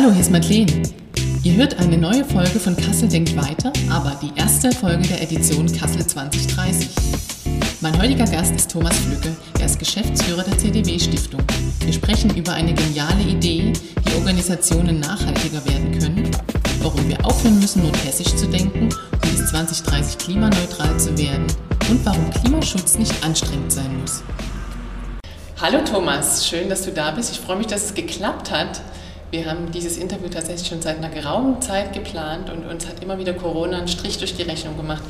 Hallo, hier ist Madeleine. Ihr hört eine neue Folge von Kassel denkt weiter, aber die erste Folge der Edition Kassel 2030. Mein heutiger Gast ist Thomas Flücke, er ist Geschäftsführer der CDW Stiftung. Wir sprechen über eine geniale Idee, wie Organisationen nachhaltiger werden können, warum wir aufhören müssen, nordhessisch zu denken, um bis 2030 klimaneutral zu werden und warum Klimaschutz nicht anstrengend sein muss. Hallo Thomas, schön, dass du da bist. Ich freue mich, dass es geklappt hat. Wir haben dieses Interview tatsächlich schon seit einer geraumen Zeit geplant und uns hat immer wieder Corona einen Strich durch die Rechnung gemacht.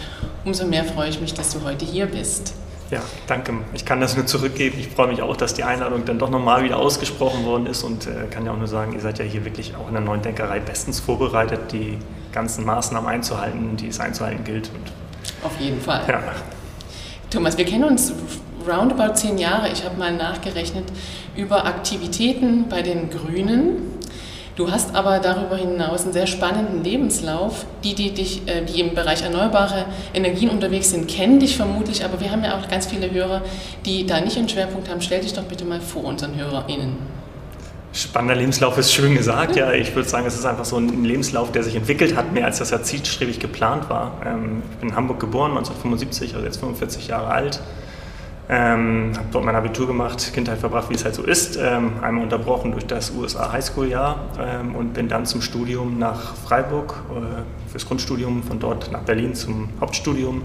Umso mehr freue ich mich, dass du heute hier bist. Ja, danke. Ich kann das nur zurückgeben. Ich freue mich auch, dass die Einladung dann doch nochmal wieder ausgesprochen worden ist und äh, kann ja auch nur sagen, ihr seid ja hier wirklich auch in der neuen Denkerei bestens vorbereitet, die ganzen Maßnahmen einzuhalten, die es einzuhalten gilt. Und Auf jeden Fall. Ja. Thomas, wir kennen uns roundabout zehn Jahre. Ich habe mal nachgerechnet über Aktivitäten bei den Grünen Du hast aber darüber hinaus einen sehr spannenden Lebenslauf. Die, die, dich, äh, die im Bereich erneuerbare Energien unterwegs sind, kennen dich vermutlich, aber wir haben ja auch ganz viele Hörer, die da nicht einen Schwerpunkt haben. Stell dich doch bitte mal vor unseren HörerInnen. Spannender Lebenslauf ist schön gesagt. Ja, ich würde sagen, es ist einfach so ein Lebenslauf, der sich entwickelt hat, mehr als das ja zielstrebig geplant war. Ähm, ich bin in Hamburg geboren, 1975, also jetzt 45 Jahre alt. Ähm, habe dort mein Abitur gemacht, Kindheit verbracht, wie es halt so ist. Ähm, einmal unterbrochen durch das USA Highschool-Jahr ähm, und bin dann zum Studium nach Freiburg äh, fürs Grundstudium, von dort nach Berlin zum Hauptstudium.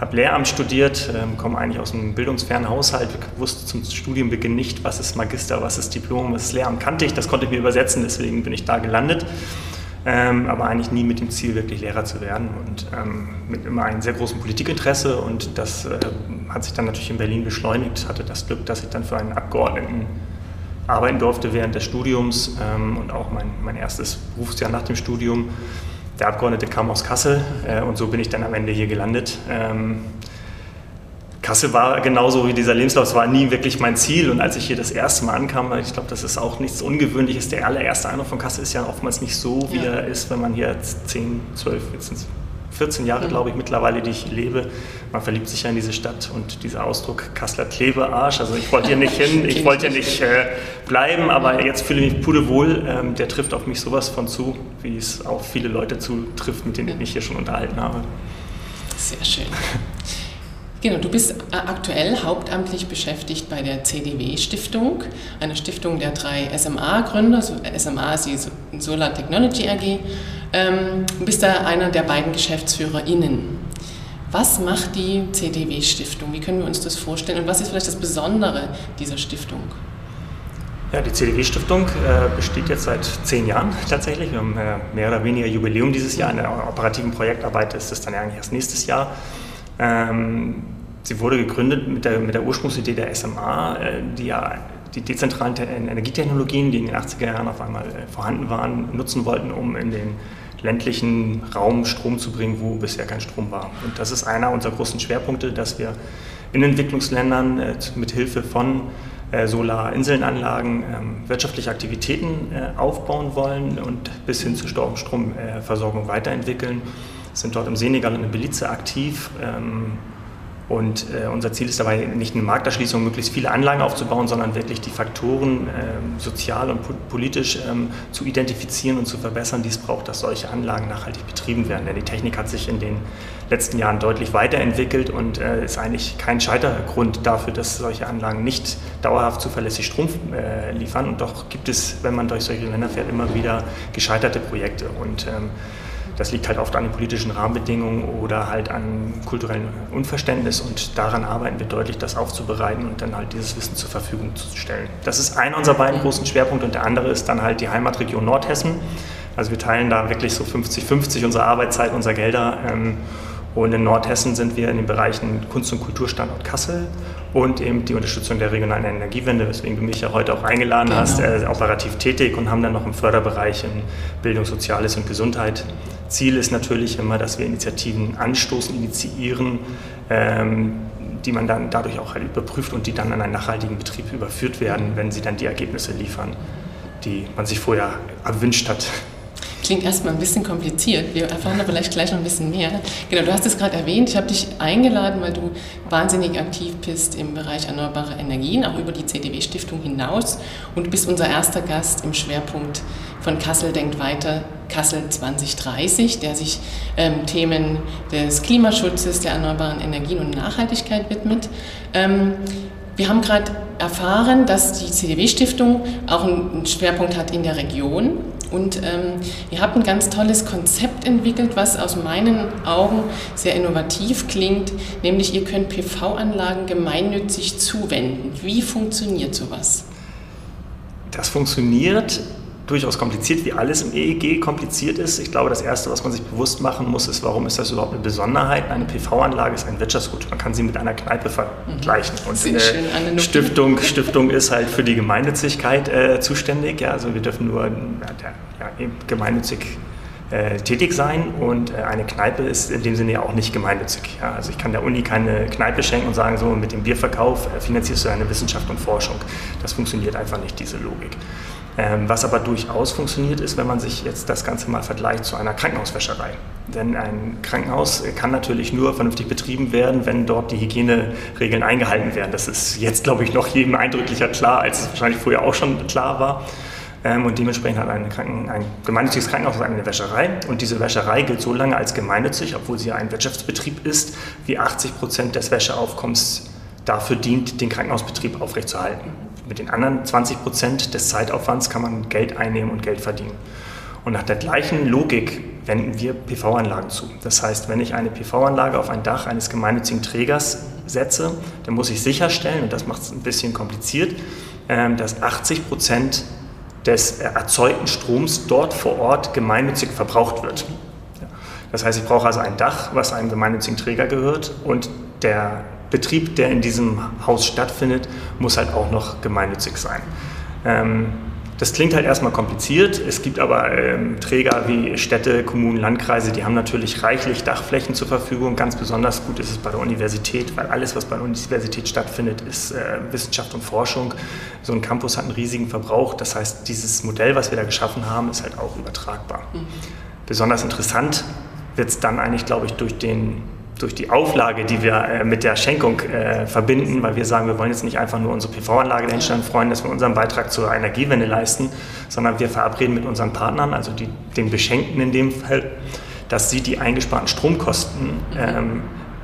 Habe Lehramt studiert, ähm, komme eigentlich aus einem bildungsfernen Haushalt, wusste zum Studienbeginn nicht, was ist Magister, was ist Diplom, was ist Lehramt, kannte ich, das konnte ich mir übersetzen, deswegen bin ich da gelandet ähm, aber eigentlich nie mit dem Ziel, wirklich Lehrer zu werden und ähm, mit immer einem sehr großen Politikinteresse und das äh, hat sich dann natürlich in Berlin beschleunigt, hatte das Glück, dass ich dann für einen Abgeordneten arbeiten durfte während des Studiums ähm, und auch mein, mein erstes Berufsjahr nach dem Studium. Der Abgeordnete kam aus Kassel äh, und so bin ich dann am Ende hier gelandet. Ähm, Kassel war genauso wie dieser Lebenslauf, es war nie wirklich mein Ziel. Und als ich hier das erste Mal ankam, ich glaube, das ist auch nichts Ungewöhnliches. Der allererste Eindruck von Kassel ist ja oftmals nicht so, wie ja. er ist, wenn man hier 10, 12, jetzt sind 14 Jahre, mhm. glaube ich, mittlerweile, die ich lebe. Man verliebt sich ja in diese Stadt und dieser Ausdruck Kasseler Klebearsch. Also ich wollte hier nicht hin, ich wollte hier nicht äh, bleiben, aber jetzt fühle ich mich pudelwohl. Ähm, der trifft auf mich sowas von zu, wie es auch viele Leute zutrifft, mit denen ich mich hier schon unterhalten habe. Sehr schön. Genau, du bist äh, aktuell hauptamtlich beschäftigt bei der CDW-Stiftung, einer Stiftung der drei SMA-Gründer. SMA ist die Solar Technology AG. Ähm, du bist da einer der beiden GeschäftsführerInnen. Was macht die CDW-Stiftung? Wie können wir uns das vorstellen? Und was ist vielleicht das Besondere dieser Stiftung? Ja, die CDW-Stiftung äh, besteht jetzt seit zehn Jahren tatsächlich. Wir haben äh, mehr oder weniger Jubiläum dieses Jahr. In der operativen Projektarbeit ist es dann eigentlich erst nächstes Jahr. Ähm, sie wurde gegründet mit der, mit der Ursprungsidee der SMA, äh, die ja die dezentralen Energietechnologien, die in den 80er Jahren auf einmal äh, vorhanden waren, nutzen wollten, um in den ländlichen Raum Strom zu bringen, wo bisher kein Strom war. Und das ist einer unserer großen Schwerpunkte, dass wir in Entwicklungsländern äh, mit Hilfe von äh, Solarinselnanlagen ähm, wirtschaftliche Aktivitäten äh, aufbauen wollen und bis hin zur Stromversorgung weiterentwickeln sind dort im Senegal und in Belize aktiv. Ähm, und äh, unser Ziel ist dabei, nicht eine Markterschließung, möglichst viele Anlagen aufzubauen, sondern wirklich die Faktoren ähm, sozial und politisch ähm, zu identifizieren und zu verbessern, die es braucht, dass solche Anlagen nachhaltig betrieben werden. Denn die Technik hat sich in den letzten Jahren deutlich weiterentwickelt und äh, ist eigentlich kein Scheitergrund dafür, dass solche Anlagen nicht dauerhaft zuverlässig Strom äh, liefern. Und doch gibt es, wenn man durch solche Länder fährt, immer wieder gescheiterte Projekte. Und ähm, das liegt halt oft an den politischen Rahmenbedingungen oder halt an kulturellem Unverständnis und daran arbeiten wir deutlich, das aufzubereiten und dann halt dieses Wissen zur Verfügung zu stellen. Das ist einer unserer beiden großen Schwerpunkte und der andere ist dann halt die Heimatregion Nordhessen. Also wir teilen da wirklich so 50-50 unsere Arbeitszeit, unsere Gelder. Ähm, und in Nordhessen sind wir in den Bereichen Kunst- und Kulturstandort Kassel und eben die Unterstützung der regionalen Energiewende, weswegen du mich ja heute auch eingeladen genau. hast, äh, operativ tätig und haben dann noch im Förderbereich in Bildung, Soziales und Gesundheit. Ziel ist natürlich immer, dass wir Initiativen anstoßen, initiieren, ähm, die man dann dadurch auch halt überprüft und die dann an einen nachhaltigen Betrieb überführt werden, wenn sie dann die Ergebnisse liefern, die man sich vorher erwünscht hat. Klingt erstmal ein bisschen kompliziert. Wir erfahren da vielleicht gleich noch ein bisschen mehr. Genau, du hast es gerade erwähnt. Ich habe dich eingeladen, weil du wahnsinnig aktiv bist im Bereich erneuerbare Energien, auch über die CDW-Stiftung hinaus. Und du bist unser erster Gast im Schwerpunkt von Kassel denkt weiter, Kassel 2030, der sich ähm, Themen des Klimaschutzes, der erneuerbaren Energien und Nachhaltigkeit widmet. Ähm, wir haben gerade erfahren, dass die CDW-Stiftung auch einen Schwerpunkt hat in der Region. Und ähm, ihr habt ein ganz tolles Konzept entwickelt, was aus meinen Augen sehr innovativ klingt, nämlich ihr könnt PV-Anlagen gemeinnützig zuwenden. Wie funktioniert sowas? Das funktioniert durchaus kompliziert, wie alles im EEG kompliziert ist. Ich glaube, das Erste, was man sich bewusst machen muss, ist, warum ist das überhaupt eine Besonderheit? Eine PV-Anlage ist ein Wirtschaftsgut. Man kann sie mit einer Kneipe vergleichen. Mhm. Und eine Stiftung, Stiftung ist halt für die Gemeinnützigkeit äh, zuständig. Ja, also wir dürfen nur ja, gemeinnützig äh, tätig sein und äh, eine Kneipe ist in dem Sinne ja auch nicht gemeinnützig. Ja, also ich kann der Uni keine Kneipe schenken und sagen, so mit dem Bierverkauf äh, finanzierst du deine Wissenschaft und Forschung. Das funktioniert einfach nicht, diese Logik. Ähm, was aber durchaus funktioniert, ist, wenn man sich jetzt das Ganze mal vergleicht zu einer Krankenhauswäscherei. Denn ein Krankenhaus kann natürlich nur vernünftig betrieben werden, wenn dort die Hygieneregeln eingehalten werden. Das ist jetzt, glaube ich, noch jedem eindrücklicher klar, als es wahrscheinlich vorher auch schon klar war. Ähm, und dementsprechend hat ein, Kranken-, ein gemeinnütziges Krankenhaus eine Wäscherei. Und diese Wäscherei gilt so lange als gemeinnützig, obwohl sie ein Wirtschaftsbetrieb ist, wie 80 Prozent des Wäscheaufkommens dafür dient, den Krankenhausbetrieb aufrechtzuerhalten. Mit den anderen 20 Prozent des Zeitaufwands kann man Geld einnehmen und Geld verdienen. Und nach der gleichen Logik wenden wir PV-Anlagen zu. Das heißt, wenn ich eine PV-Anlage auf ein Dach eines gemeinnützigen Trägers setze, dann muss ich sicherstellen, und das macht es ein bisschen kompliziert, ähm, dass 80 Prozent des erzeugten Stroms dort vor Ort gemeinnützig verbraucht wird. Das heißt, ich brauche also ein Dach, was einem gemeinnützigen Träger gehört und der Betrieb, der in diesem Haus stattfindet, muss halt auch noch gemeinnützig sein. Ähm, das klingt halt erstmal kompliziert. Es gibt aber ähm, Träger wie Städte, Kommunen, Landkreise, die haben natürlich reichlich Dachflächen zur Verfügung. Ganz besonders gut ist es bei der Universität, weil alles, was bei der Universität stattfindet, ist äh, Wissenschaft und Forschung. So ein Campus hat einen riesigen Verbrauch. Das heißt, dieses Modell, was wir da geschaffen haben, ist halt auch übertragbar. Mhm. Besonders interessant wird es dann eigentlich, glaube ich, durch den durch die Auflage, die wir äh, mit der Schenkung äh, verbinden, weil wir sagen, wir wollen jetzt nicht einfach nur unsere PV-Anlage dahinstellen, freuen, dass wir unseren Beitrag zur Energiewende leisten, sondern wir verabreden mit unseren Partnern, also die, den Beschenkten in dem Fall, dass sie die eingesparten Stromkosten ähm,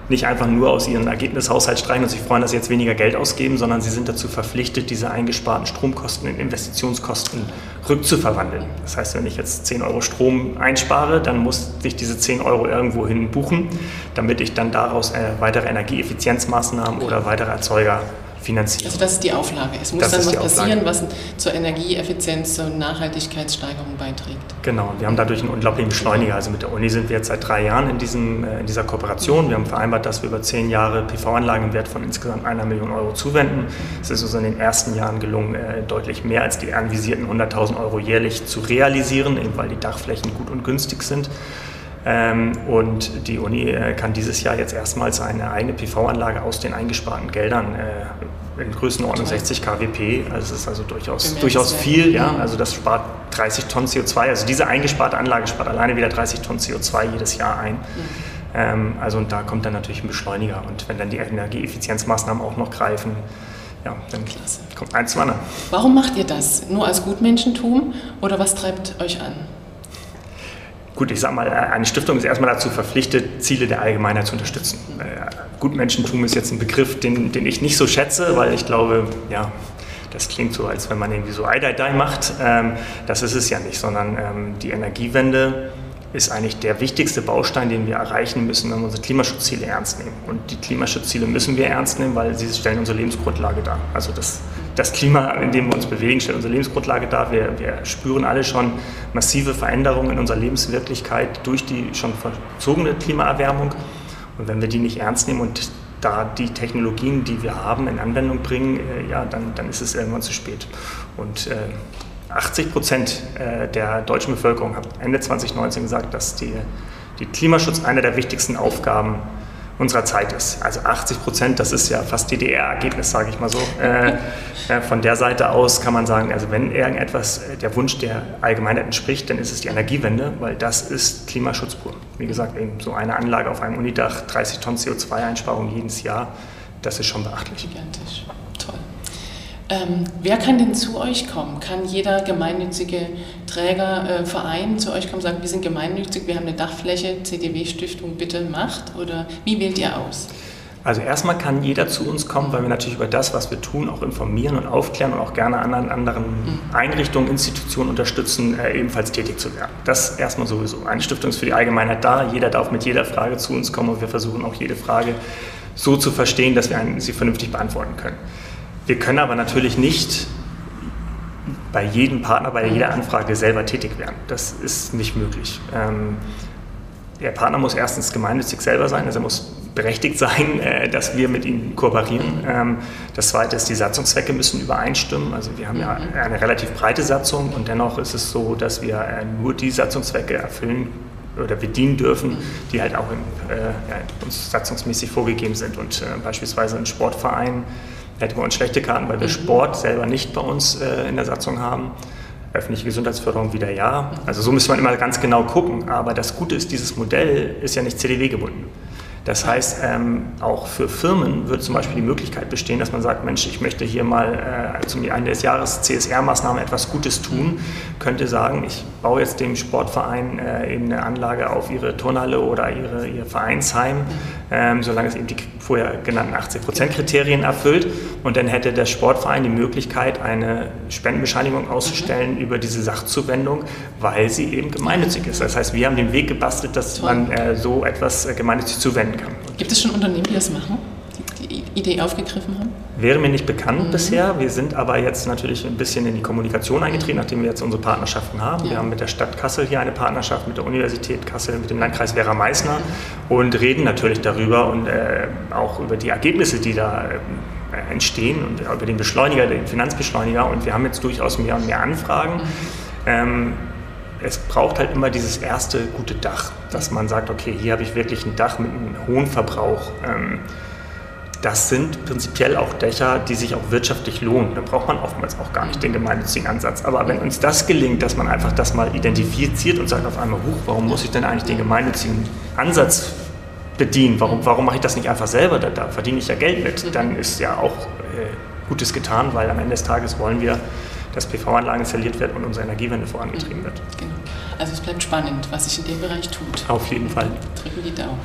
nicht einfach nur aus ihrem Ergebnishaushalt streichen und sich freuen, dass sie jetzt weniger Geld ausgeben, sondern sie sind dazu verpflichtet, diese eingesparten Stromkosten in Investitionskosten rückzuverwandeln. Das heißt, wenn ich jetzt 10 Euro Strom einspare, dann muss ich diese 10 Euro irgendwo hin buchen, damit ich dann daraus äh, weitere Energieeffizienzmaßnahmen oder weitere Erzeuger finanzieren. Also das ist die Auflage. Es muss das dann was passieren, was zur Energieeffizienz, zur Nachhaltigkeitssteigerung beiträgt. Genau, wir haben dadurch einen unglaublichen Beschleuniger. Also mit der Uni sind wir jetzt seit drei Jahren in, diesem, äh, in dieser Kooperation. Wir haben vereinbart, dass wir über zehn Jahre PV-Anlagen im Wert von insgesamt einer Million Euro zuwenden. Es ist uns in den ersten Jahren gelungen, äh, deutlich mehr als die anvisierten 100.000 Euro jährlich zu realisieren, eben weil die Dachflächen gut und günstig sind. Ähm, und die Uni äh, kann dieses Jahr jetzt erstmals eine eigene PV-Anlage aus den eingesparten Geldern äh, in Größenordnung 60 kWp. Also es ist also durchaus, durchaus viel. Ja? Also das spart 30 Tonnen CO2. Also diese eingesparte Anlage spart alleine wieder 30 Tonnen CO2 jedes Jahr ein. Mhm. Ähm, also und da kommt dann natürlich ein Beschleuniger. Und wenn dann die Energieeffizienzmaßnahmen auch noch greifen, ja, dann Klasse. kommt eins zum anderen. Warum macht ihr das? Nur als Gutmenschentum oder was treibt euch an? Gut, ich sage mal, eine Stiftung ist erstmal dazu verpflichtet, Ziele der Allgemeinheit zu unterstützen. Äh, Gutmenschentum ist jetzt ein Begriff, den, den ich nicht so schätze, weil ich glaube, ja, das klingt so, als wenn man irgendwie so Eidai macht. Ähm, das ist es ja nicht, sondern ähm, die Energiewende ist eigentlich der wichtigste Baustein, den wir erreichen müssen, wenn wir unsere Klimaschutzziele ernst nehmen. Und die Klimaschutzziele müssen wir ernst nehmen, weil sie stellen unsere Lebensgrundlage dar. Also das, das Klima, in dem wir uns bewegen, stellt unsere Lebensgrundlage dar. Wir, wir spüren alle schon massive Veränderungen in unserer Lebenswirklichkeit durch die schon verzogene Klimaerwärmung. Und wenn wir die nicht ernst nehmen und da die Technologien, die wir haben, in Anwendung bringen, äh, ja, dann, dann ist es irgendwann zu spät. Und äh, 80 Prozent äh, der deutschen Bevölkerung haben Ende 2019 gesagt, dass die, die Klimaschutz eine der wichtigsten Aufgaben unserer Zeit ist. Also 80 Prozent, das ist ja fast DDR-Ergebnis, sage ich mal so. Äh, äh, von der Seite aus kann man sagen, also wenn irgendetwas äh, der Wunsch der Allgemeinheit entspricht, dann ist es die Energiewende, weil das ist Klimaschutz pur. Wie gesagt, eben so eine Anlage auf einem Unidach, 30 Tonnen CO2-Einsparung jedes Jahr, das ist schon beachtlich. Gigantisch. Ähm, wer kann denn zu euch kommen? Kann jeder gemeinnützige Träger, äh, Verein zu euch kommen und sagen, wir sind gemeinnützig, wir haben eine Dachfläche, CDW-Stiftung, bitte macht? Oder wie wählt ihr aus? Also erstmal kann jeder zu uns kommen, weil wir natürlich über das, was wir tun, auch informieren und aufklären und auch gerne anderen, anderen mhm. Einrichtungen, Institutionen unterstützen, äh, ebenfalls tätig zu werden. Das erstmal sowieso. Eine Stiftung ist für die Allgemeinheit da. Jeder darf mit jeder Frage zu uns kommen und wir versuchen auch jede Frage so zu verstehen, dass wir sie vernünftig beantworten können. Wir können aber natürlich nicht bei jedem Partner, bei jeder Anfrage selber tätig werden. Das ist nicht möglich. Ähm, der Partner muss erstens gemeinnützig selber sein, also er muss berechtigt sein, äh, dass wir mit ihm kooperieren. Ähm, das Zweite ist, die Satzungszwecke müssen übereinstimmen. Also wir haben ja mhm. eine relativ breite Satzung und dennoch ist es so, dass wir äh, nur die Satzungszwecke erfüllen oder bedienen dürfen, die halt auch in, äh, ja, uns satzungsmäßig vorgegeben sind. Und äh, beispielsweise ein Sportverein hätten wir uns schlechte Karten, weil wir mhm. Sport selber nicht bei uns äh, in der Satzung haben. Öffentliche Gesundheitsförderung wieder ja. Also so müsste man immer ganz genau gucken. Aber das Gute ist, dieses Modell ist ja nicht CDW gebunden. Das heißt, ähm, auch für Firmen wird zum Beispiel die Möglichkeit bestehen, dass man sagt, Mensch, ich möchte hier mal äh, zum Ende des Jahres CSR-Maßnahmen etwas Gutes tun, könnte sagen, ich baue jetzt dem Sportverein äh, eben eine Anlage auf ihre Turnhalle oder ihre, ihr Vereinsheim, ähm, solange es eben die vorher genannten 80-Prozent-Kriterien erfüllt. Und dann hätte der Sportverein die Möglichkeit, eine Spendenbescheinigung auszustellen mhm. über diese Sachzuwendung, weil sie eben gemeinnützig ist. Das heißt, wir haben den Weg gebastelt, dass Toll. man äh, so etwas äh, gemeinnützig zuwenden kann. Gibt es schon Unternehmen, die das machen? Die Idee aufgegriffen haben? Wäre mir nicht bekannt mhm. bisher. Wir sind aber jetzt natürlich ein bisschen in die Kommunikation eingetreten, nachdem wir jetzt unsere Partnerschaften haben. Ja. Wir haben mit der Stadt Kassel hier eine Partnerschaft, mit der Universität Kassel, mit dem Landkreis Werra-Meißner mhm. und reden natürlich darüber und äh, auch über die Ergebnisse, die da äh, entstehen und über den Beschleuniger, den Finanzbeschleuniger. Und wir haben jetzt durchaus mehr und mehr Anfragen. Mhm. Ähm, es braucht halt immer dieses erste gute Dach, dass man sagt, okay, hier habe ich wirklich ein Dach mit einem hohen Verbrauch. Ähm, das sind prinzipiell auch Dächer, die sich auch wirtschaftlich lohnen. Da braucht man oftmals auch gar nicht den gemeinnützigen Ansatz. Aber wenn uns das gelingt, dass man einfach das mal identifiziert und sagt auf einmal, huch, warum muss ich denn eigentlich den gemeinnützigen Ansatz bedienen? Warum, warum mache ich das nicht einfach selber? Da, da verdiene ich ja Geld mit. Dann ist ja auch äh, Gutes getan, weil am Ende des Tages wollen wir dass PV-Anlagen installiert werden und unsere Energiewende vorangetrieben wird. Genau. Also es bleibt spannend, was sich in dem Bereich tut. Auf jeden Fall. Drücken die Daumen.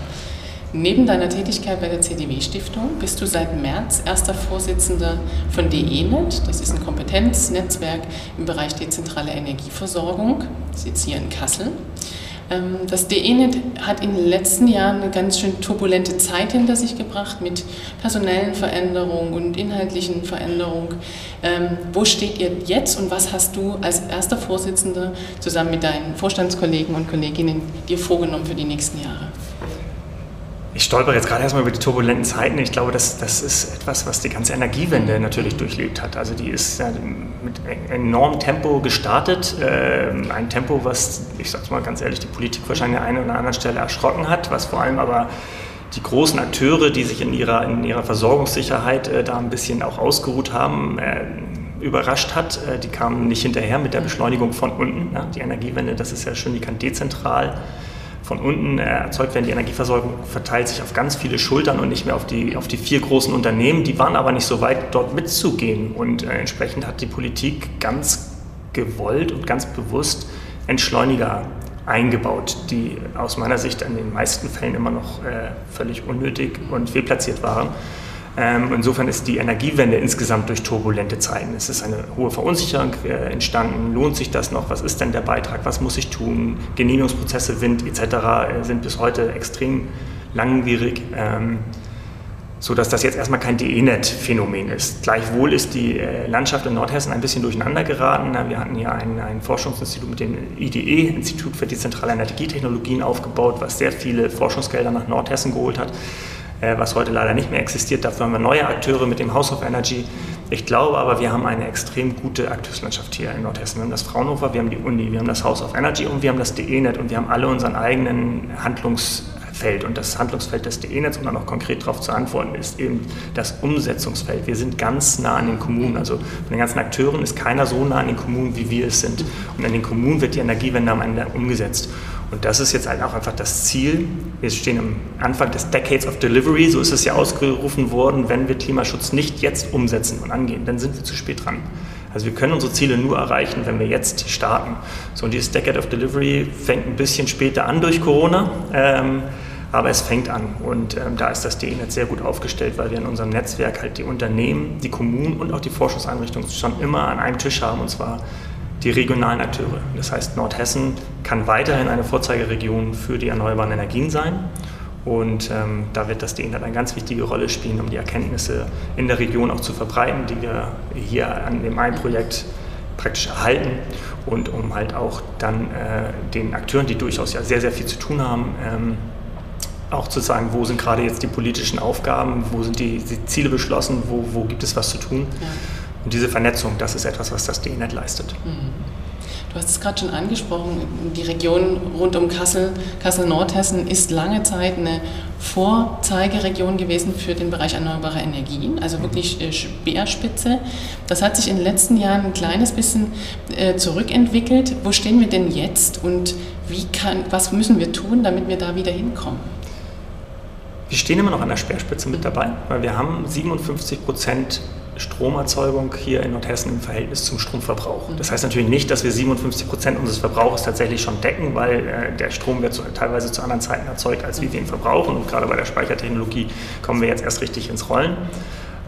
Neben deiner Tätigkeit bei der CDW-Stiftung bist du seit März erster Vorsitzender von DENET. Das ist ein Kompetenznetzwerk im Bereich dezentrale Energieversorgung. Das ist hier in Kassel. Ähm, das DENET hat in den letzten Jahren eine ganz schön turbulente Zeit hinter sich gebracht mit personellen Veränderungen und inhaltlichen Veränderungen. Ähm, wo steht ihr jetzt und was hast du als erster Vorsitzender zusammen mit deinen Vorstandskollegen und Kolleginnen dir vorgenommen für die nächsten Jahre? Ich stolper jetzt gerade erstmal über die turbulenten Zeiten. Ich glaube, das, das ist etwas, was die ganze Energiewende natürlich durchlebt hat. Also die ist mit enormem Tempo gestartet. Äh, ein Tempo, was, ich sage mal ganz ehrlich, die Politik wahrscheinlich an einer oder anderen Stelle erschrocken hat, was vor allem aber die großen Akteure, die sich in ihrer, in ihrer Versorgungssicherheit äh, da ein bisschen auch ausgeruht haben, äh, überrascht hat. Äh, die kamen nicht hinterher mit der Beschleunigung von unten. Ja? Die Energiewende, das ist ja schon, die kann dezentral von unten äh, erzeugt werden. Die Energieversorgung verteilt sich auf ganz viele Schultern und nicht mehr auf die, auf die vier großen Unternehmen. Die waren aber nicht so weit, dort mitzugehen. Und äh, entsprechend hat die Politik ganz gewollt und ganz bewusst Entschleuniger eingebaut, die aus meiner Sicht in den meisten Fällen immer noch äh, völlig unnötig und fehlplatziert waren. Ähm, insofern ist die Energiewende insgesamt durch turbulente Zeiten. Es ist eine hohe Verunsicherung äh, entstanden. Lohnt sich das noch? Was ist denn der Beitrag? Was muss ich tun? Genehmigungsprozesse, Wind etc. Äh, sind bis heute extrem langwierig. Ähm, so dass das jetzt erstmal kein DENET-Phänomen ist. Gleichwohl ist die äh, Landschaft in Nordhessen ein bisschen durcheinander geraten. Wir hatten hier ein, ein Forschungsinstitut mit dem IDE, Institut für dezentrale Energietechnologien, aufgebaut, was sehr viele Forschungsgelder nach Nordhessen geholt hat. Äh, was heute leider nicht mehr existiert. Dafür haben wir neue Akteure mit dem House of Energy. Ich glaube aber, wir haben eine extrem gute Akteurslandschaft hier in Nordhessen. Wir haben das Fraunhofer, wir haben die Uni, wir haben das House of Energy und wir haben das DE-Net und wir haben alle unseren eigenen Handlungs Feld und das Handlungsfeld des DE-Netz, um dann noch konkret darauf zu antworten, ist eben das Umsetzungsfeld. Wir sind ganz nah an den Kommunen. Also von den ganzen Akteuren ist keiner so nah an den Kommunen, wie wir es sind. Und in den Kommunen wird die Energiewende am Ende umgesetzt. Und das ist jetzt halt auch einfach das Ziel. Wir stehen am Anfang des Decades of Delivery, so ist es ja ausgerufen worden. Wenn wir Klimaschutz nicht jetzt umsetzen und angehen, dann sind wir zu spät dran. Also wir können unsere Ziele nur erreichen, wenn wir jetzt starten. So, und dieses Decade of Delivery fängt ein bisschen später an durch Corona. Ähm, aber es fängt an und ähm, da ist das DE-Netz sehr gut aufgestellt, weil wir in unserem Netzwerk halt die Unternehmen, die Kommunen und auch die Forschungseinrichtungen schon immer an einem Tisch haben und zwar die regionalen Akteure. Das heißt, Nordhessen kann weiterhin eine Vorzeigeregion für die erneuerbaren Energien sein. Und ähm, da wird das DENAT eine ganz wichtige Rolle spielen, um die Erkenntnisse in der Region auch zu verbreiten, die wir hier an dem einen Projekt praktisch erhalten und um halt auch dann äh, den Akteuren, die durchaus ja sehr, sehr viel zu tun haben, ähm, auch zu sagen, wo sind gerade jetzt die politischen Aufgaben, wo sind die, die Ziele beschlossen, wo, wo gibt es was zu tun. Ja. Und diese Vernetzung, das ist etwas, was das DNet leistet. Mhm. Du hast es gerade schon angesprochen, die Region rund um Kassel, Kassel-Nordhessen ist lange Zeit eine Vorzeigeregion gewesen für den Bereich erneuerbare Energien, also wirklich äh, Speerspitze. Das hat sich in den letzten Jahren ein kleines bisschen äh, zurückentwickelt. Wo stehen wir denn jetzt und wie kann, was müssen wir tun, damit wir da wieder hinkommen? Wir stehen immer noch an der Speerspitze mit dabei, weil wir haben 57 Prozent Stromerzeugung hier in Nordhessen im Verhältnis zum Stromverbrauch. Das heißt natürlich nicht, dass wir 57 Prozent unseres Verbrauchs tatsächlich schon decken, weil äh, der Strom wird zu, teilweise zu anderen Zeiten erzeugt, als wir ihn verbrauchen. Und gerade bei der Speichertechnologie kommen wir jetzt erst richtig ins Rollen.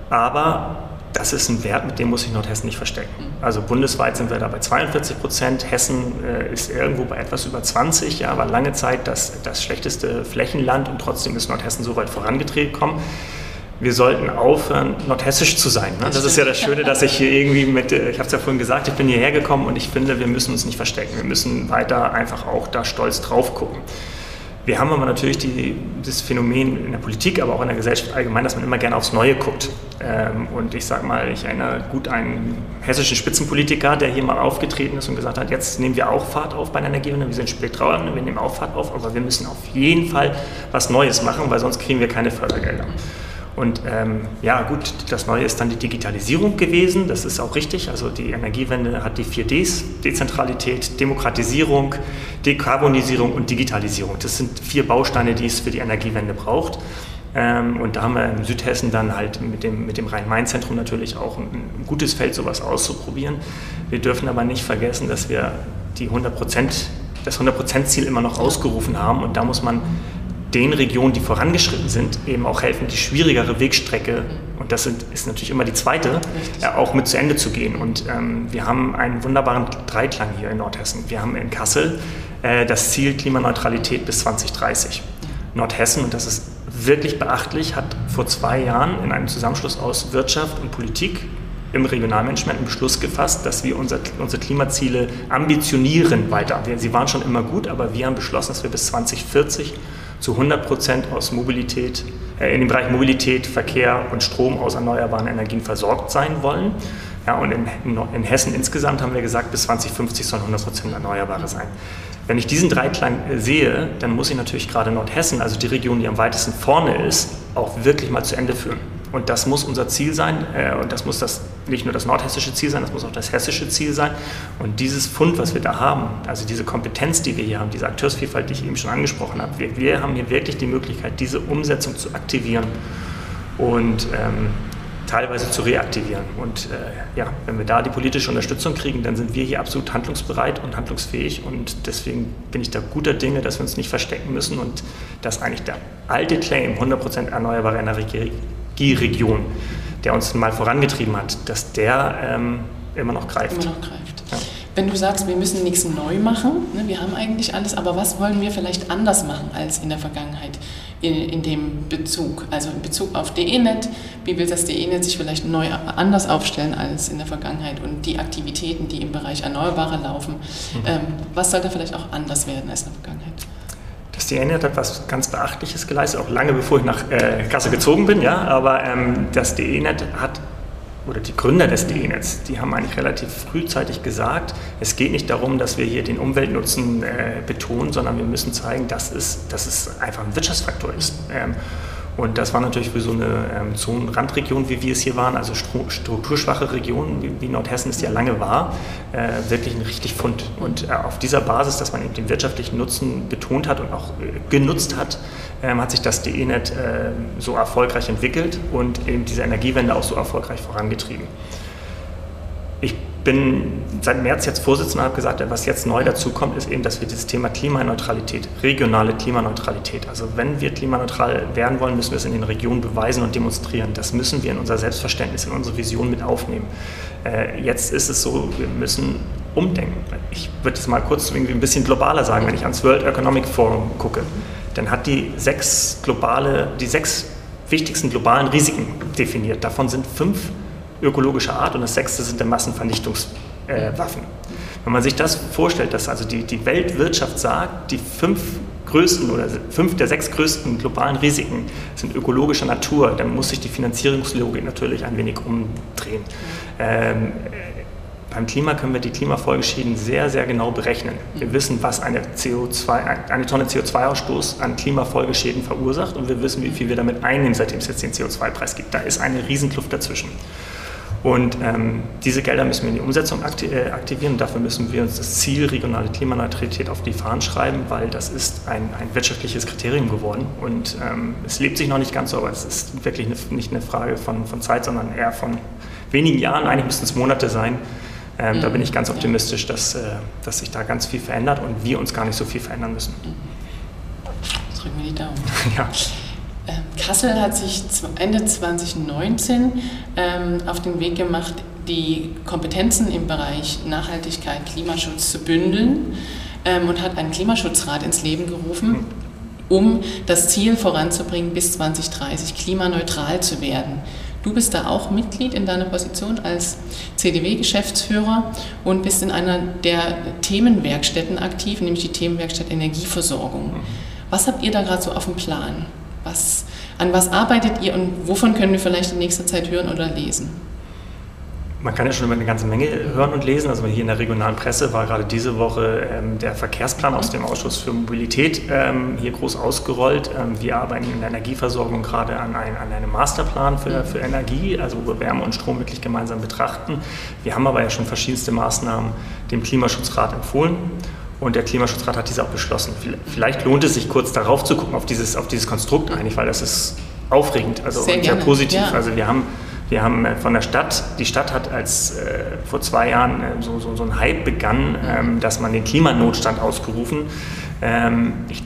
Aber das ist ein Wert, mit dem muss sich Nordhessen nicht verstecken. Also bundesweit sind wir da bei 42 Prozent. Hessen äh, ist irgendwo bei etwas über 20. Ja, war lange Zeit das, das schlechteste Flächenland und trotzdem ist Nordhessen so weit vorangetreten gekommen wir sollten aufhören, nordhessisch zu sein. Ne? Das, ist ja das Schöne, dass ich hier irgendwie mit, äh, ich habe es ja vorhin gesagt, ich bin hierher gekommen und ich finde, wir müssen uns nicht verstecken. Wir müssen weiter einfach auch da stolz drauf gucken. Wir haben aber natürlich die, das Phänomen in der Politik, aber auch in der Gesellschaft allgemein, dass man immer gerne aufs Neue guckt. Ähm, und ich sage mal, ich erinnere gut einen hessischen Spitzenpolitiker, der hier mal aufgetreten ist und gesagt hat, jetzt nehmen wir auch Fahrt auf bei der Energiewende, wir sind spät dran, wir nehmen auch Fahrt auf, aber wir müssen auf jeden Fall was Neues machen, weil sonst kriegen wir keine Fördergelder. Und ähm, ja, gut, das Neue ist dann die Digitalisierung gewesen. Das ist auch richtig. Also die Energiewende hat die vier Ds: Dezentralität, Demokratisierung, Dekarbonisierung und Digitalisierung. Das sind vier Bausteine, die es für die Energiewende braucht. Ähm, und da haben wir in Südhessen dann halt mit dem, mit dem Rhein-Main-Zentrum natürlich auch ein, ein, gutes Feld, sowas auszuprobieren. Wir dürfen aber nicht vergessen, dass wir die 100 Prozent das 100%-Ziel immer noch ausgerufen haben und da muss man den Regionen, die vorangeschritten sind, eben auch helfen, die schwierigere Wegstrecke, und das sind, ist natürlich immer die zweite, äh, auch mit zu Ende zu gehen. Und ähm, wir haben einen wunderbaren Dreiklang hier in Nordhessen. Wir haben in Kassel äh, das Ziel Klimaneutralität bis 2030. Nordhessen, und das ist wirklich beachtlich, hat vor zwei Jahren in einem Zusammenschluss aus Wirtschaft und Politik im Regionalmanagement einen Beschluss gefasst, dass wir unser, unsere Klimaziele ambitionieren weiter. Sie waren schon immer gut, aber wir haben beschlossen, dass wir bis 2040 zu 100 Prozent aus Mobilität, äh, in dem Bereich Mobilität, Verkehr und Strom aus erneuerbaren Energien versorgt sein wollen. Ja, und in, in Hessen insgesamt haben wir gesagt, bis 2050 sollen 100 Prozent Erneuerbare sein. Wenn ich diesen Dreiklang äh, sehe, dann muss ich natürlich gerade Nordhessen, also die Region, die am weitesten vorne ist, auch wirklich mal zu Ende führen. Und das muss unser Ziel sein. Äh, und das muss das, nicht nur das nordhessische Ziel sein, das muss auch das hessische Ziel sein. Und dieses Fund, was wir da haben, also diese Kompetenz, die wir hier haben, diese Akteursvielfalt, die ich eben schon angesprochen habe, wir, wir haben hier wirklich die Möglichkeit, diese Umsetzung zu aktivieren und ähm, teilweise zu reaktivieren. Und äh, ja, wenn wir da die politische Unterstützung kriegen, dann sind wir hier absolut handlungsbereit und handlungsfähig. Und deswegen bin ich da guter Dinge, dass wir uns nicht verstecken müssen und dass eigentlich der alte Claim 100% erneuerbare Energie Energieregion, der uns mal vorangetrieben hat, dass der ähm, immer noch greift. Immer noch greift. Ja. Wenn du sagst, wir müssen nichts neu machen, ne, wir haben eigentlich alles, aber was wollen wir vielleicht anders machen als in der Vergangenheit in, in dem Bezug? Also in Bezug auf DE-Net, wie will das DE-Net sich vielleicht neu anders aufstellen als in der Vergangenheit und die Aktivitäten, die im Bereich Erneuerbare laufen, mhm. ähm, was sollte vielleicht auch anders werden als in der Vergangenheit? DN hat etwas ganz Beachtliches geleistet, auch lange bevor ich nach äh, Kassel gezogen bin, ja, aber ähm, das DE-Net hat oder die Gründer des DE-Netz, die haben eigentlich relativ frühzeitig gesagt, es geht nicht darum, dass wir hier den Umweltnutzen äh, betonen, sondern wir müssen zeigen, dass es, dass es einfach ein Wirtschaftsfaktor ist. Ähm, und das war natürlich für so eine ähm, Zonenrandregion, wie wir es hier waren, also strukturschwache Region, wie, wie Nordhessen es ja lange war, äh, wirklich ein richtig Fund. Und äh, auf dieser Basis, dass man eben den wirtschaftlichen Nutzen betont hat und auch äh, genutzt hat, ähm, hat sich das DE-Net äh, so erfolgreich entwickelt und eben diese Energiewende auch so erfolgreich vorangetrieben. Ich bin seit März jetzt Vorsitzender und habe gesagt, was jetzt neu dazu kommt, ist eben, dass wir dieses Thema Klimaneutralität, regionale Klimaneutralität, also wenn wir klimaneutral werden wollen, müssen wir es in den Regionen beweisen und demonstrieren. Das müssen wir in unser Selbstverständnis, in unsere Vision mit aufnehmen. Äh, jetzt ist es so, wir müssen umdenken. Ich würde es mal kurz irgendwie ein bisschen globaler sagen, wenn ich ans World Economic Forum gucke, dann hat die sechs globale, die sechs wichtigsten globalen Risiken definiert. Davon sind fünf ökologischer Art und das sechste sind dann Massenvernichtungswaffen. Wenn man sich das vorstellt, dass also die, die Weltwirtschaft sagt, die fünf größten oder fünf der sechs größten globalen Risiken sind ökologischer Natur, dann muss sich die Finanzierungslogik natürlich ein wenig umdrehen. Ähm, beim Klima können wir die Klimafolgeschäden sehr, sehr genau berechnen. Wir wissen, was eine, CO2, eine Tonne CO2-Ausstoß an Klimafolgeschäden verursacht und wir wissen, wie viel wir damit einnehmen, seitdem es jetzt den CO2-Preis gibt. Da ist eine Riesenkluft dazwischen. Und ähm, diese Gelder müssen wir in die Umsetzung äh, aktivieren dafür müssen wir uns das Ziel regionale Klimaneutralität auf die Fahnen schreiben, weil das ist ein, ein wirtschaftliches Kriterium geworden. Und ähm, es lebt sich noch nicht ganz so, aber es ist wirklich eine, nicht eine Frage von, von Zeit, sondern eher von wenigen Jahren, eigentlich müssten es Monate sein. Ähm, mhm. Da bin ich ganz optimistisch, dass, äh, dass sich da ganz viel verändert und wir uns gar nicht so viel verändern müssen. Drücken wir die Daumen. ja. Kassel hat sich Ende 2019 ähm, auf den Weg gemacht, die Kompetenzen im Bereich Nachhaltigkeit, Klimaschutz zu bündeln ähm, und hat einen Klimaschutzrat ins Leben gerufen, um das Ziel voranzubringen, bis 2030 klimaneutral zu werden. Du bist da auch Mitglied in deiner Position als CDW-Geschäftsführer und bist in einer der Themenwerkstätten aktiv, nämlich die Themenwerkstatt Energieversorgung. Mhm. Was habt ihr da gerade so auf dem Plan? Was, an was arbeitet ihr und wovon können wir vielleicht in nächster Zeit hören oder lesen? Man kann ja schon über eine ganze Menge hören und lesen. Also hier in der regionalen Presse war gerade diese Woche ähm, der Verkehrsplan aus dem Ausschuss für Mobilität ähm, hier groß ausgerollt. Ähm, wir arbeiten in der Energieversorgung gerade an, ein, an einem Masterplan für, für Energie, also wo wir Wärme und Strom wirklich gemeinsam betrachten. Wir haben aber ja schon verschiedenste Maßnahmen dem Klimaschutzrat empfohlen. Und der Klimaschutzrat hat diese auch beschlossen. Vielleicht lohnt es sich kurz darauf zu gucken, auf dieses, auf dieses Konstrukt eigentlich, weil das ist aufregend, also sehr, sehr positiv. Ja. Also wir haben, wir haben äh, von der Stadt, die Stadt hat als äh, vor zwei Jahren äh, so, so, so ein Hype begann, ähm, dass man den Klimanotstand ausgerufen. Ähm, ich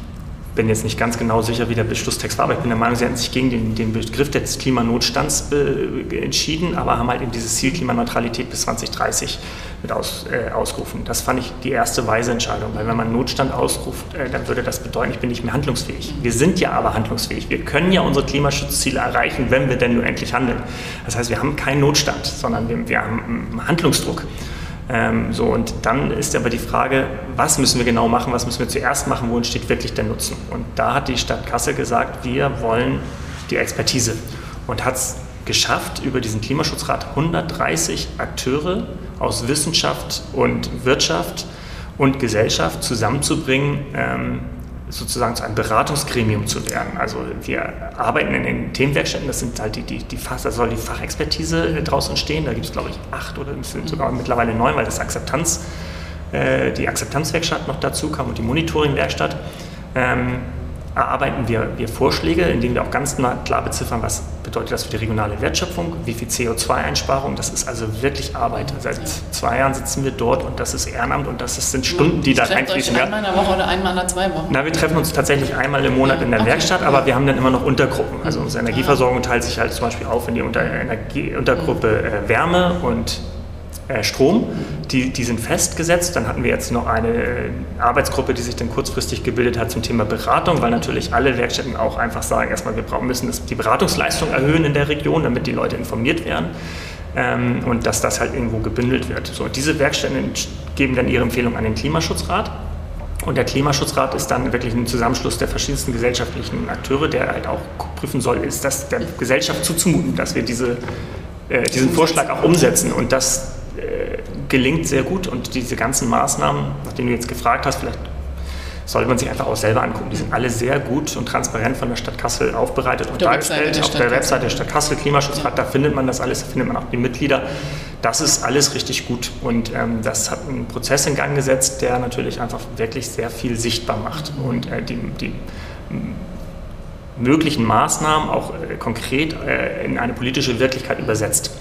bin jetzt nicht ganz genau sicher, wie der Beschlusstext war, aber ich bin der Meinung, sie hätten sich gegen den, den Begriff des Klimanotstands äh, entschieden, aber haben halt eben dieses Ziel Klimaneutralität bis 2030 mit aus, äh, ausgerufen. Das fand ich die erste weise Entscheidung, weil wenn man Notstand ausruft, äh, dann würde das bedeuten, ich bin nicht mehr handlungsfähig. Wir sind ja aber handlungsfähig. Wir können ja unsere Klimaschutzziele erreichen, wenn wir denn nur endlich handeln. Das heißt, wir haben keinen Notstand, sondern wir, wir haben Handlungsdruck. Ähm, so, und dann ist aber die Frage, was müssen wir genau machen, was müssen wir zuerst machen, wo entsteht wirklich der Nutzen? Und da hat die Stadt Kassel gesagt, wir wollen die Expertise und hat es geschafft, über diesen Klimaschutzrat 130 Akteure aus Wissenschaft und Wirtschaft und Gesellschaft zusammenzubringen, ähm, sozusagen zu einem Beratungsgremium zu werden. Also wir arbeiten in den Themenwerkstätten, das sind halt die, die, die Fach, da soll die Fachexpertise draußen stehen, da gibt es glaube ich acht oder sogar mittlerweile neun, weil das Akzeptanz, äh, die Akzeptanzwerkstatt noch dazu kam und die Monitoringwerkstatt. Ähm, erarbeiten wir, wir Vorschläge, indem wir auch ganz klar beziffern, was bedeutet das für die regionale Wertschöpfung, wie viel CO2-Einsparung. Das ist also wirklich Arbeit. Seit zwei Jahren sitzen wir dort und das ist Ehrenamt und das sind Stunden, die da reinfließen. Euch einmal in der Woche oder einmal in zwei Wochen? Na, wir treffen uns tatsächlich einmal im Monat in der okay. Werkstatt, aber wir haben dann immer noch Untergruppen. Also unsere Energieversorgung teilt sich halt zum Beispiel auf in die Unter Energie Untergruppe äh, Wärme und äh, Strom. Die, die sind festgesetzt. Dann hatten wir jetzt noch eine äh, Arbeitsgruppe, die sich dann kurzfristig gebildet hat zum Thema Beratung, weil natürlich alle Werkstätten auch einfach sagen, erstmal, wir müssen die Beratungsleistung erhöhen in der Region, damit die Leute informiert werden. Ähm, und dass das halt irgendwo gebündelt wird. So, diese Werkstätten geben dann ihre Empfehlung an den Klimaschutzrat. Und der Klimaschutzrat ist dann wirklich ein Zusammenschluss der verschiedensten gesellschaftlichen Akteure, der halt auch prüfen soll, ist das der Gesellschaft zuzumuten, dass wir diese äh, diesen Vorschlag auch umsetzen. Und das gelingt sehr gut. Und diese ganzen Maßnahmen, nachdem du jetzt gefragt hast, vielleicht sollte man sich einfach auch selber angucken. Die sind alle sehr gut und transparent von der Stadt Kassel aufbereitet und dargestellt. Auf der Webseite der Stadt Kassel, Klimaschutzrat, ja. da findet man das alles, da findet man auch die Mitglieder. Das ist alles richtig gut und ähm, das hat einen Prozess in Gang gesetzt, der natürlich einfach wirklich sehr viel sichtbar macht und äh, die, die möglichen Maßnahmen auch äh, konkret äh, in eine politische Wirklichkeit übersetzt.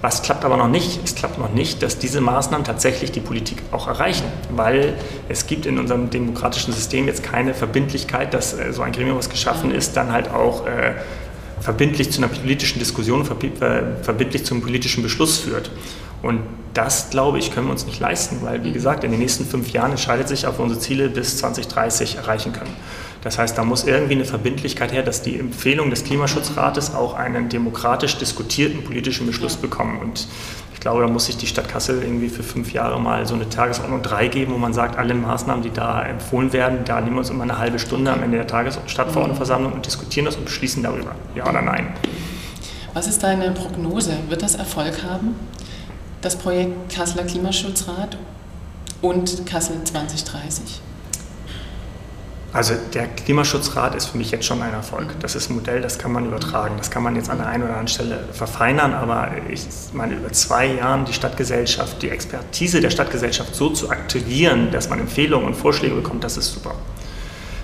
Was klappt aber noch nicht? Es klappt noch nicht, dass diese Maßnahmen tatsächlich die Politik auch erreichen, weil es gibt in unserem demokratischen System jetzt keine Verbindlichkeit, dass äh, so ein Gremium, was geschaffen ist, dann halt auch äh, verbindlich zu einer politischen Diskussion, verbindlich zum politischen Beschluss führt. Und das, glaube ich, können wir uns nicht leisten, weil, wie gesagt, in den nächsten fünf Jahren entscheidet sich, ob wir unsere Ziele bis 2030 erreichen können. Das heißt, da muss irgendwie eine Verbindlichkeit her, dass die Empfehlungen des Klimaschutzrates auch einen demokratisch diskutierten politischen Beschluss bekommen. Und ich glaube, da muss sich die Stadt Kassel irgendwie für fünf Jahre mal so eine Tagesordnung 3 geben, wo man sagt, alle Maßnahmen, die da empfohlen werden, da nehmen wir uns immer eine halbe Stunde am Ende der Tages- und Stadtverordnetenversammlung und diskutieren das und beschließen darüber, ja oder nein. Was ist deine Prognose? Wird das Erfolg haben, das Projekt Kasseler Klimaschutzrat und Kassel 2030? Also der Klimaschutzrat ist für mich jetzt schon ein Erfolg. Das ist ein Modell, das kann man übertragen. Das kann man jetzt an der einen oder anderen Stelle verfeinern, aber ich meine, über zwei Jahren die Stadtgesellschaft, die Expertise der Stadtgesellschaft so zu aktivieren, dass man Empfehlungen und Vorschläge bekommt, das ist super.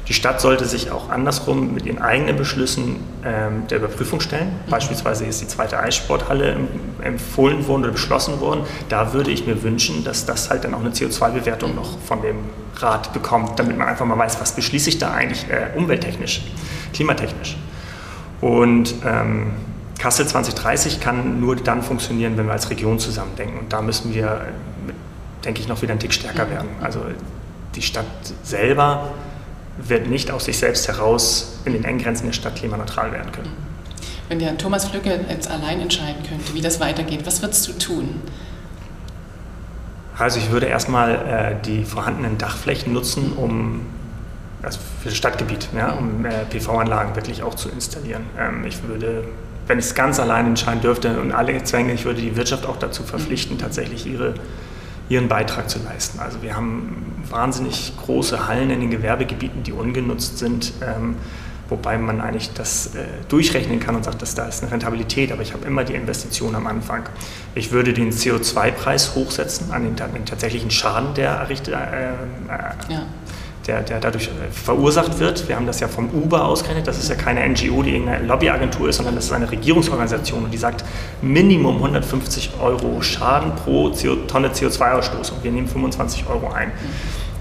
Die Stadt sollte sich auch andersrum mit ihren eigenen Beschlüssen ähm, der Überprüfung stellen. Mhm. Beispielsweise ist die zweite Eissporthalle empfohlen worden oder beschlossen worden. Da würde ich mir wünschen, dass das halt dann auch eine CO2-Bewertung noch von dem Rat bekommt, damit man einfach mal weiß, was beschließe ich da eigentlich äh, umwelttechnisch, klimatechnisch. Und ähm, Kassel 2030 kann nur dann funktionieren, wenn wir als Region zusammendenken. Und da müssen wir, äh, denke ich, noch wieder einen Tick stärker mhm. werden. Also die Stadt selber wird nicht aus sich selbst heraus in den engen Grenzen der Stadt klimaneutral werden können. Wenn der Thomas Flücke jetzt allein entscheiden könnte, wie das weitergeht, was würdest du tun? Also ich würde erstmal äh, die vorhandenen Dachflächen nutzen, um also für das Stadtgebiet, ja, um äh, PV-Anlagen wirklich auch zu installieren. Ähm, ich würde, wenn ich es ganz allein entscheiden dürfte und alle Zwänge, ich würde die Wirtschaft auch dazu verpflichten, tatsächlich ihre ihren Beitrag zu leisten. Also wir haben wahnsinnig große Hallen in den Gewerbegebieten, die ungenutzt sind, ähm, wobei man eigentlich das äh, durchrechnen kann und sagt, dass da ist eine Rentabilität, aber ich habe immer die Investition am Anfang. Ich würde den CO2-Preis hochsetzen an den, den, tatsächlichen Schaden, der errichtet, äh, äh, ja der, der dadurch äh, verursacht wird. Wir haben das ja vom Uber ausgerechnet. Das ist ja keine NGO, die irgendeine Lobbyagentur ist, sondern das ist eine Regierungsorganisation und die sagt Minimum 150 Euro Schaden pro CO Tonne CO2-Ausstoß und wir nehmen 25 Euro ein.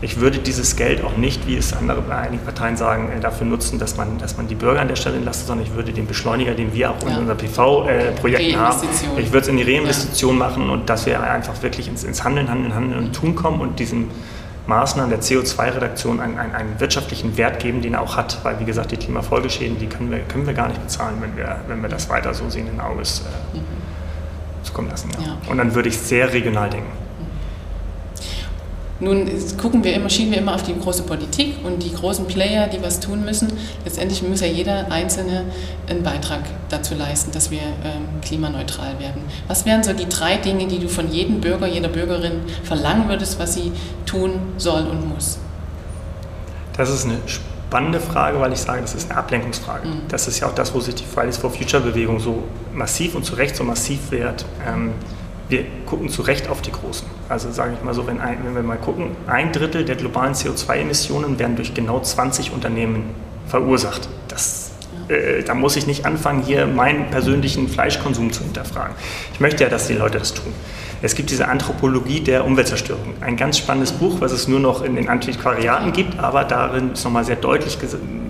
Ich würde dieses Geld auch nicht, wie es andere einige Parteien sagen, äh, dafür nutzen, dass man, dass man die Bürger an der Stelle entlastet, sondern ich würde den Beschleuniger, den wir auch ja. in unseren PV-Projekten äh, haben, ich würde es in die Reinvestition ja. machen und dass wir einfach wirklich ins, ins Handeln, Handeln, Handeln und Tun kommen und diesen Maßnahmen der CO2-Reduktion einen, einen, einen, wirtschaftlichen Wert geben, den er auch hat. Weil, wie gesagt, die Klimafolgeschäden, die können wir, können wir gar nicht bezahlen, wenn wir, wenn wir das weiter so sehen in Auges äh, mhm. zukommen lassen. Ja. Ja. Und dann würde ich sehr regional denken. Nun gucken wir immer, schieben wir immer auf die große Politik und die großen Player, die was tun müssen. Letztendlich muss ja jeder Einzelne einen Beitrag dazu leisten, dass wir ähm, klimaneutral werden. Was wären so die drei Dinge, die du von jedem Bürger, jeder Bürgerin verlangen würdest, was sie tun soll und muss? Das ist eine spannende Frage, weil ich sage, das ist eine Ablenkungsfrage. Mhm. Das ist ja auch das, wo sich die Fridays for Future Bewegung so massiv und zu Recht so massiv wehrt. Ähm, wir gucken zu Recht auf die Großen. Also sage ich mal so, wenn, ein, wenn wir mal gucken, ein Drittel der globalen CO2-Emissionen werden durch genau 20 Unternehmen verursacht. Das, äh, da muss ich nicht anfangen, hier meinen persönlichen Fleischkonsum zu hinterfragen. Ich möchte ja, dass die Leute das tun. Es gibt diese Anthropologie der Umweltzerstörung. Ein ganz spannendes Buch, was es nur noch in den Antiquariaten gibt, aber darin ist nochmal sehr deutlich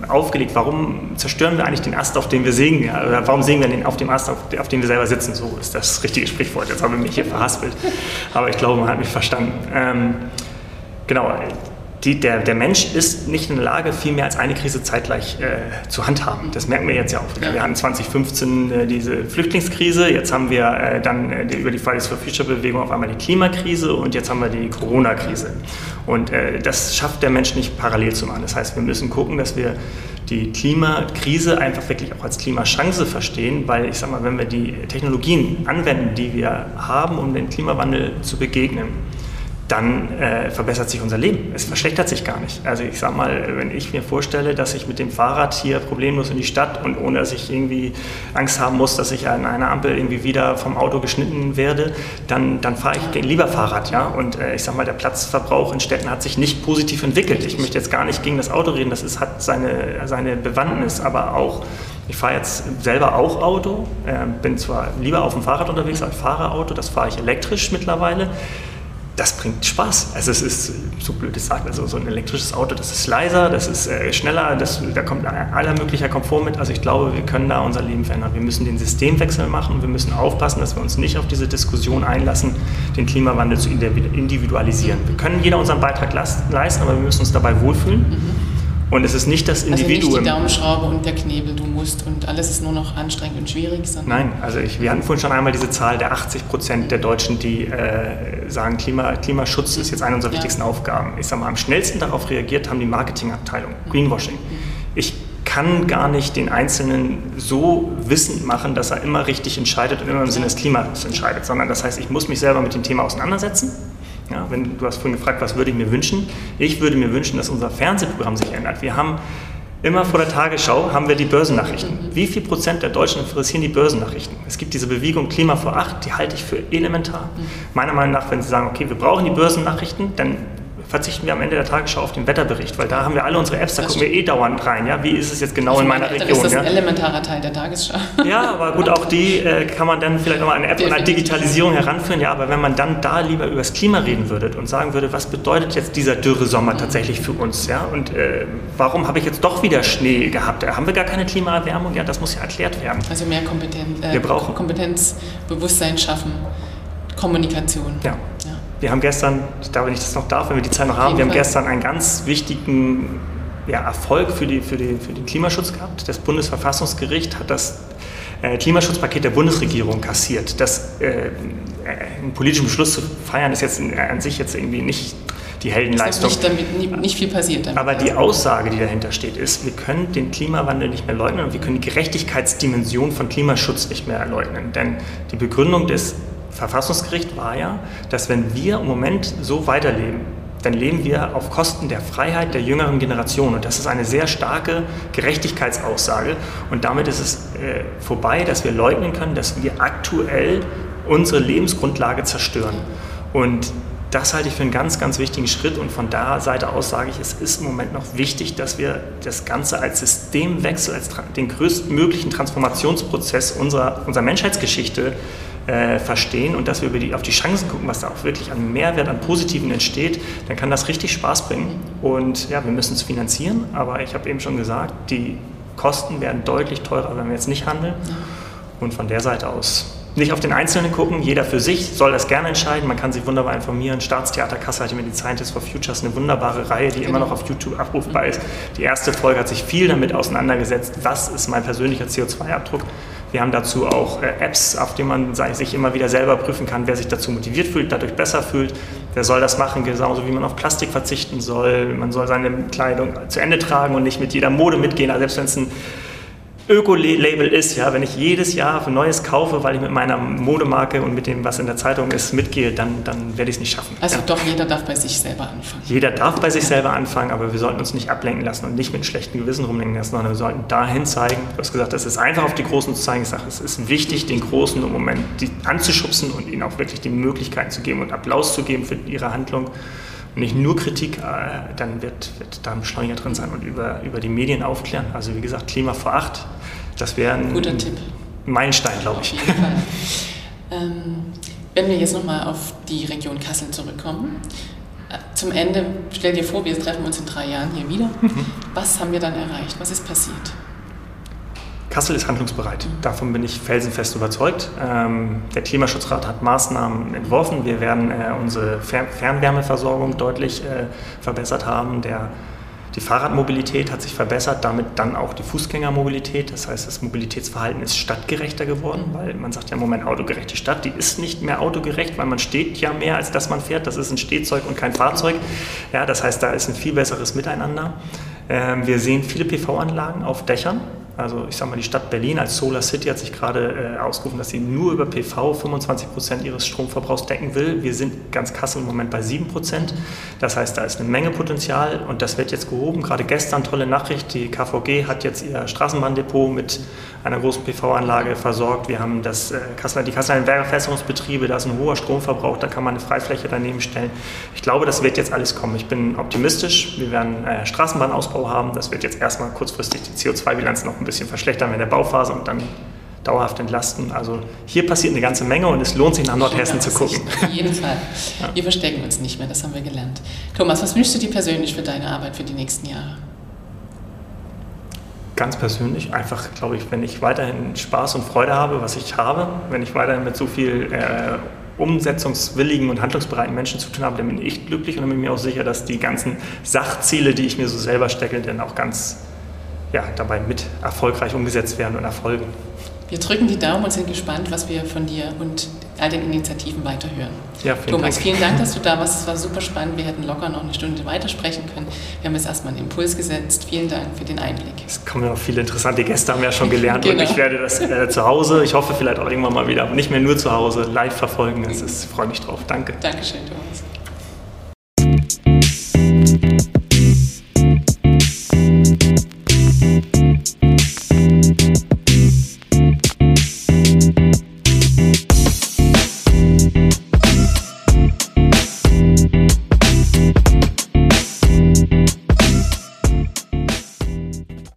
aufgelegt, warum zerstören wir eigentlich den Ast, auf dem wir sägen, oder warum sägen wir den auf dem Ast, auf, auf dem wir selber sitzen. So ist das richtige Sprichwort. Jetzt haben wir mich hier verhaspelt. Aber ich glaube, man hat mich verstanden. Ähm, genau, die, der, der Mensch ist nicht in der Lage, viel mehr als eine Krise zeitgleich äh, zu handhaben. Das merken wir jetzt ja auch wieder. Wir hatten 2015 äh, diese Flüchtlingskrise, jetzt haben wir äh, dann äh, die, über die Fridays for Future Bewegung auf einmal die Klimakrise und jetzt haben wir die Corona-Krise. Und äh, das schafft der Mensch nicht parallel zu machen. Das heißt, wir müssen gucken, dass wir die Klimakrise einfach wirklich auch als Klimachance verstehen, weil ich sage mal, wenn wir die Technologien anwenden, die wir haben, um dem Klimawandel zu begegnen, dann äh, verbessert sich unser Leben. Es verschlechtert sich gar nicht. Also ich sage mal, wenn ich mir vorstelle, dass ich mit dem Fahrrad hier problemlos in die Stadt und ohne dass ich irgendwie Angst haben muss, dass ich an einer Ampel irgendwie wieder vom Auto geschnitten werde, dann, dann fahre ich lieber Fahrrad. Ja? Und äh, ich sage mal, der Platzverbrauch in Städten hat sich nicht positiv entwickelt. Ich möchte jetzt gar nicht gegen das Auto reden, das ist, hat seine, seine Bewandtnis, aber auch ich fahre jetzt selber auch Auto, äh, bin zwar lieber auf dem Fahrrad unterwegs als Fahrerauto, das fahre ich elektrisch mittlerweile das bringt Spaß. Also es ist, so blöd es sagt, also so ein elektrisches Auto, das ist leiser, das ist äh, schneller, das, da kommt aller möglicher Komfort mit. Also ich glaube, wir können da unser Leben verändern. Wir müssen den Systemwechsel machen, wir müssen aufpassen, dass wir uns nicht auf diese Diskussion einlassen, den Klimawandel zu individualisieren. Wir können jeder unseren Beitrag leisten, aber wir müssen uns dabei wohlfühlen. Mhm. Und es ist nicht das Individuum. Also nicht die Daumenschraube und der Knebel, du musst und alles ist nur noch anstrengend und schwierig. Nein, also ich, wir hatten vorhin schon einmal diese Zahl der 80 Prozent der Deutschen, die äh, sagen, Klima, Klimaschutz ist jetzt eine unserer ja. wichtigsten Aufgaben. Ich sage mal, am schnellsten darauf reagiert haben die Marketingabteilung, Greenwashing. Mhm. Ich kann gar nicht den Einzelnen so wissend machen, dass er immer richtig entscheidet und immer im Sinne des Klimas entscheidet, sondern das heißt, ich muss mich selber mit dem Thema auseinandersetzen ja, wenn, du hast vorhin gefragt, was würde ich mir wünschen? Ich würde mir wünschen, dass unser Fernsehprogramm sich ändert. Wir haben immer vor der Tagesschau haben wir die Börsennachrichten. Wie viel Prozent der Deutschen interessieren die Börsennachrichten? Es gibt diese Bewegung Klima vor acht, die halte ich für elementar. Meiner Meinung nach, wenn Sie sagen, okay, wir brauchen die Börsennachrichten, dann verzichten wir am Ende der Tagesschau auf den Wetterbericht, weil da haben wir alle unsere Apps, da das gucken wir eh dauernd rein. Ja? Wie ist es jetzt genau in meiner Region? Das ist ein ja? elementarer Teil der Tagesschau. Ja, aber gut, auch die äh, kann man dann vielleicht nochmal eine App und eine Digitalisierung heranführen. Ja, aber wenn man dann da lieber über das Klima reden würde und sagen würde, was bedeutet jetzt dieser Dürresommer mhm. tatsächlich für uns? Ja? Und äh, warum habe ich jetzt doch wieder Schnee gehabt? Äh, haben wir gar keine Klimaerwärmung? Ja, das muss ja erklärt werden. Also mehr Kompetenz, äh, wir brauchen Kompetenz, Bewusstsein schaffen, Kommunikation. Ja. ja. Wir haben gestern, ich glaube, wenn ich das noch darf, wenn wir die Zeit noch haben, wir haben gestern einen ganz wichtigen ja, Erfolg für, die, für, die, für den Klimaschutz gehabt. Das Bundesverfassungsgericht hat das äh, Klimaschutzpaket der Bundesregierung kassiert. Das, äh, einen politischen Beschluss zu feiern, ist jetzt an sich jetzt irgendwie nicht die Heldenleistung. Ist nicht, damit, nicht viel passiert damit. Aber die Aussage, die dahinter steht, ist, wir können den Klimawandel nicht mehr leugnen und wir können die Gerechtigkeitsdimension von Klimaschutz nicht mehr leugnen. Denn die Begründung des Verfassungsgericht war ja, dass wenn wir im Moment so weiterleben, dann leben wir auf Kosten der Freiheit der jüngeren Generation. Und das ist eine sehr starke Gerechtigkeitsaussage. Und damit ist es äh, vorbei, dass wir leugnen können, dass wir aktuell unsere Lebensgrundlage zerstören. Und das halte ich für einen ganz, ganz wichtigen Schritt. Und von der Seite aus sage ich, es ist im Moment noch wichtig, dass wir das Ganze als Systemwechsel, als den größtmöglichen Transformationsprozess unserer, unserer Menschheitsgeschichte äh, verstehen und dass wir über die, auf die Chancen gucken, was da auch wirklich an Mehrwert, an Positiven entsteht, dann kann das richtig Spaß bringen. Und ja, wir müssen es finanzieren, aber ich habe eben schon gesagt, die Kosten werden deutlich teurer, wenn wir jetzt nicht handeln. Und von der Seite aus nicht auf den Einzelnen gucken, jeder für sich soll das gerne entscheiden. Man kann sich wunderbar informieren. Staatstheater Kassel hatte mit den Scientists for Futures eine wunderbare Reihe, die immer noch auf YouTube abrufbar ist. Die erste Folge hat sich viel damit auseinandergesetzt, was ist mein persönlicher CO2-Abdruck. Wir haben dazu auch äh, Apps, auf denen man sich immer wieder selber prüfen kann, wer sich dazu motiviert fühlt, dadurch besser fühlt. Der soll das machen, genauso wie man auf Plastik verzichten soll. Man soll seine Kleidung zu Ende tragen und nicht mit jeder Mode mitgehen. Also selbst wenn es ein Öko-Label ist, ja, wenn ich jedes Jahr ein neues kaufe, weil ich mit meiner Modemarke und mit dem, was in der Zeitung ist, mitgehe, dann, dann werde ich es nicht schaffen. Also ja. doch, jeder darf bei sich selber anfangen. Jeder darf bei sich selber anfangen, aber wir sollten uns nicht ablenken lassen und nicht mit schlechtem Gewissen rumlenken lassen, sondern wir sollten dahin zeigen, du hast gesagt, es ist einfach auf die Großen zu zeigen, ich sage, es ist wichtig, den Großen im Moment anzuschubsen und ihnen auch wirklich die Möglichkeiten zu geben und Applaus zu geben für ihre Handlung nicht nur Kritik, äh, dann wird, wird da ein Beschleuniger drin sein und über, über die Medien aufklären. Also wie gesagt, Klima vor acht, das wäre ein Guter Tipp. Meilenstein, glaube ich. Ähm, wenn wir jetzt nochmal auf die Region Kassel zurückkommen, äh, zum Ende, stell dir vor, wir treffen uns in drei Jahren hier wieder. Mhm. Was haben wir dann erreicht? Was ist passiert? Kassel ist handlungsbereit. Davon bin ich felsenfest überzeugt. Ähm, der Klimaschutzrat hat Maßnahmen entworfen. Wir werden äh, unsere Fernwärmeversorgung deutlich äh, verbessert haben. Der, die Fahrradmobilität hat sich verbessert, damit dann auch die Fußgängermobilität. Das heißt, das Mobilitätsverhalten ist stadtgerechter geworden, weil man sagt ja im Moment autogerechte Stadt, die ist nicht mehr autogerecht, weil man steht ja mehr, als dass man fährt. Das ist ein Stehzeug und kein Fahrzeug. Ja, das heißt, da ist ein viel besseres Miteinander. Ähm, wir sehen viele PV-Anlagen auf Dächern. Also ich sage mal, die Stadt Berlin als Solar City hat sich gerade äh, ausgerufen, dass sie nur über PV 25 Prozent ihres Stromverbrauchs decken will. Wir sind ganz Kassel im Moment bei 7 Prozent. Das heißt, da ist eine Menge Potenzial und das wird jetzt gehoben. Gerade gestern tolle Nachricht, die KVG hat jetzt ihr Straßenbahndepot mit einer großen PV-Anlage versorgt. Wir haben das, äh, Kassel, die Kasseler Werkfässerungsbetriebe, da ist ein hoher Stromverbrauch, da kann man eine Freifläche daneben stellen. Ich glaube, das wird jetzt alles kommen. Ich bin optimistisch. Wir werden äh, Straßenbahnausbau haben. Das wird jetzt erstmal kurzfristig die CO2-Bilanz noch ein bisschen verschlechtern in der Bauphase und dann dauerhaft entlasten. Also hier passiert eine ganze Menge und es lohnt sich nach Nordhessen zu gucken. Auf jeden Fall. Ja. Wir verstecken uns nicht mehr, das haben wir gelernt. Thomas, was wünschst du dir persönlich für deine Arbeit für die nächsten Jahre? Ganz persönlich, einfach glaube ich, wenn ich weiterhin Spaß und Freude habe, was ich habe, wenn ich weiterhin mit so viel äh, umsetzungswilligen und handlungsbereiten Menschen zu tun habe, dann bin ich glücklich und dann bin ich mir auch sicher, dass die ganzen Sachziele, die ich mir so selber stecke, dann auch ganz ja, dabei mit erfolgreich umgesetzt werden und erfolgen. Wir drücken die Daumen und sind gespannt, was wir von dir und all den Initiativen weiterhören. Ja, vielen Thomas, Dank. vielen Dank, dass du da warst. Es war super spannend. Wir hätten locker noch eine Stunde weitersprechen können. Wir haben jetzt erstmal einen Impuls gesetzt. Vielen Dank für den Einblick. Es kommen ja noch viele interessante Gäste, haben wir ja schon gelernt. genau. Und ich werde das äh, zu Hause, ich hoffe vielleicht auch irgendwann mal wieder, aber nicht mehr nur zu Hause, live verfolgen. Ich freue mich drauf. Danke. Dankeschön, Thomas.